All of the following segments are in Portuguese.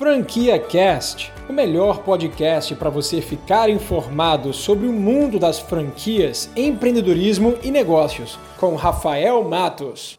Franquia Cast, o melhor podcast para você ficar informado sobre o mundo das franquias, empreendedorismo e negócios, com Rafael Matos.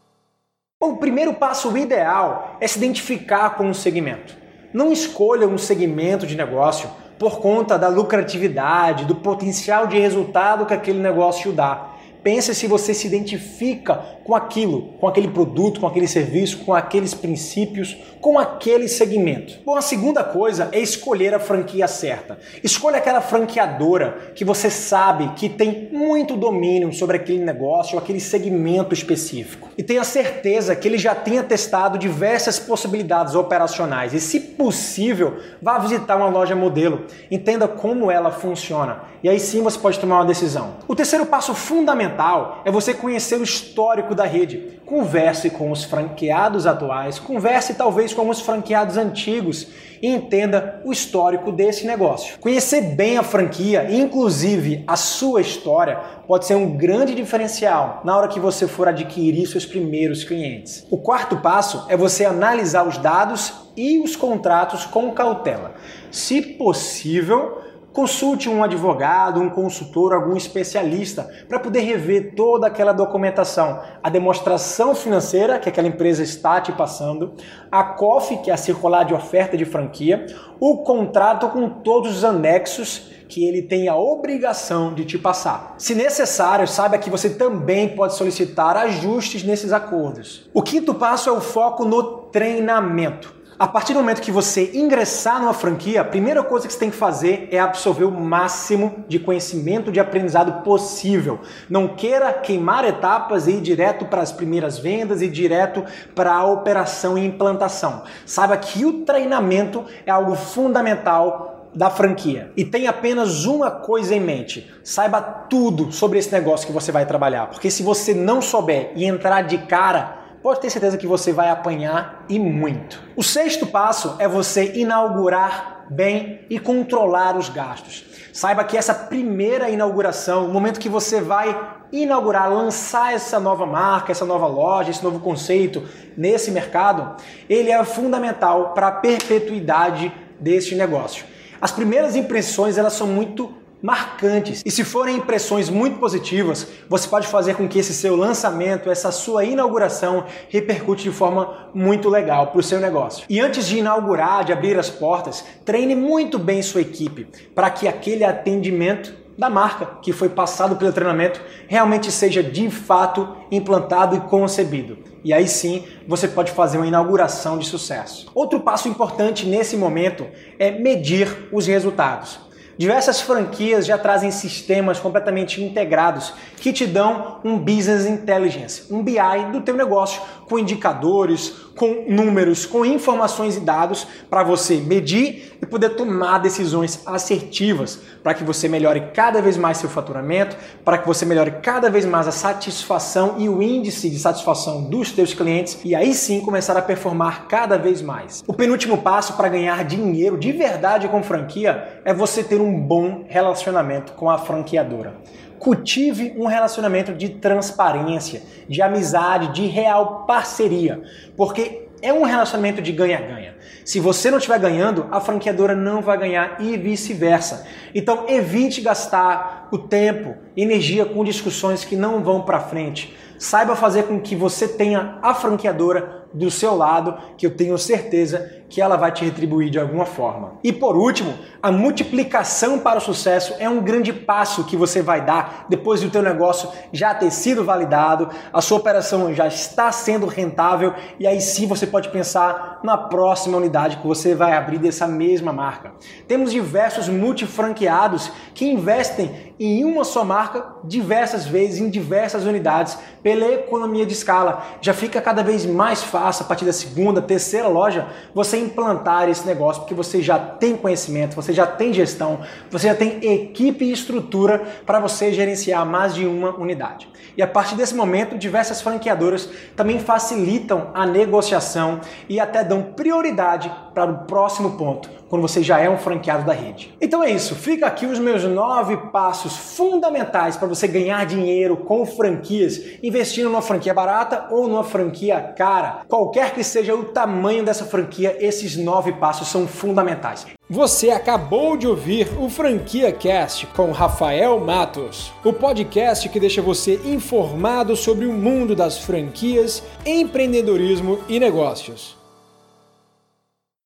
O primeiro passo ideal é se identificar com um segmento. Não escolha um segmento de negócio por conta da lucratividade, do potencial de resultado que aquele negócio dá. Pense se você se identifica com aquilo, com aquele produto, com aquele serviço, com aqueles princípios, com aquele segmento. Bom, a segunda coisa é escolher a franquia certa. Escolha aquela franqueadora que você sabe que tem muito domínio sobre aquele negócio aquele segmento específico. E tenha certeza que ele já tenha testado diversas possibilidades operacionais. E, se possível, vá visitar uma loja modelo. Entenda como ela funciona. E aí sim você pode tomar uma decisão. O terceiro passo fundamental é você conhecer o histórico da rede. Converse com os franqueados atuais, converse talvez com os franqueados antigos e entenda o histórico desse negócio. Conhecer bem a franquia, inclusive a sua história, pode ser um grande diferencial na hora que você for adquirir seus primeiros clientes. O quarto passo é você analisar os dados e os contratos com cautela. Se possível, Consulte um advogado, um consultor, algum especialista para poder rever toda aquela documentação, a demonstração financeira que aquela empresa está te passando, a COF, que é a circular de oferta de franquia, o contrato com todos os anexos que ele tem a obrigação de te passar. Se necessário, saiba que você também pode solicitar ajustes nesses acordos. O quinto passo é o foco no treinamento. A partir do momento que você ingressar numa franquia, a primeira coisa que você tem que fazer é absorver o máximo de conhecimento, de aprendizado possível. Não queira queimar etapas e ir direto para as primeiras vendas e direto para a operação e implantação. Saiba que o treinamento é algo fundamental da franquia. E tem apenas uma coisa em mente: saiba tudo sobre esse negócio que você vai trabalhar. Porque se você não souber e entrar de cara, pode ter certeza que você vai apanhar e muito. O sexto passo é você inaugurar bem e controlar os gastos. Saiba que essa primeira inauguração, o momento que você vai inaugurar, lançar essa nova marca, essa nova loja, esse novo conceito nesse mercado, ele é fundamental para a perpetuidade deste negócio. As primeiras impressões elas são muito marcantes. E se forem impressões muito positivas, você pode fazer com que esse seu lançamento, essa sua inauguração repercute de forma muito legal para o seu negócio. E antes de inaugurar, de abrir as portas, treine muito bem sua equipe para que aquele atendimento da marca que foi passado pelo treinamento realmente seja de fato implantado e concebido. E aí sim você pode fazer uma inauguração de sucesso. Outro passo importante nesse momento é medir os resultados. Diversas franquias já trazem sistemas completamente integrados que te dão um business intelligence, um BI do teu negócio, com indicadores, com números, com informações e dados para você medir e poder tomar decisões assertivas para que você melhore cada vez mais seu faturamento, para que você melhore cada vez mais a satisfação e o índice de satisfação dos teus clientes e aí sim começar a performar cada vez mais. O penúltimo passo para ganhar dinheiro de verdade com franquia é você ter um bom relacionamento com a franqueadora. Cultive um relacionamento de transparência, de amizade, de real parceria, porque é um relacionamento de ganha-ganha. Se você não estiver ganhando, a franqueadora não vai ganhar e vice-versa. Então evite gastar o tempo, energia com discussões que não vão para frente. Saiba fazer com que você tenha a franqueadora do seu lado, que eu tenho certeza que ela vai te retribuir de alguma forma. E por último, a multiplicação para o sucesso é um grande passo que você vai dar depois do teu negócio já ter sido validado, a sua operação já está sendo rentável e aí sim você pode pensar na próxima unidade que você vai abrir dessa mesma marca. Temos diversos multifranqueados que investem em uma só marca diversas vezes em diversas unidades pela economia de escala. Já fica cada vez mais fácil a partir da segunda, terceira loja você implantar esse negócio, porque você já tem conhecimento, você já tem gestão, você já tem equipe e estrutura para você gerenciar mais de uma unidade. E a partir desse momento, diversas franqueadoras também facilitam a negociação e até dão prioridade para o próximo ponto, quando você já é um franqueado da rede. Então é isso, fica aqui os meus nove passos fundamentais para você ganhar dinheiro com franquias, investindo numa franquia barata ou numa franquia cara. Qualquer que seja o tamanho dessa franquia, esses nove passos são fundamentais. Você acabou de ouvir o Franquia Cast com Rafael Matos, o podcast que deixa você informado sobre o mundo das franquias, empreendedorismo e negócios.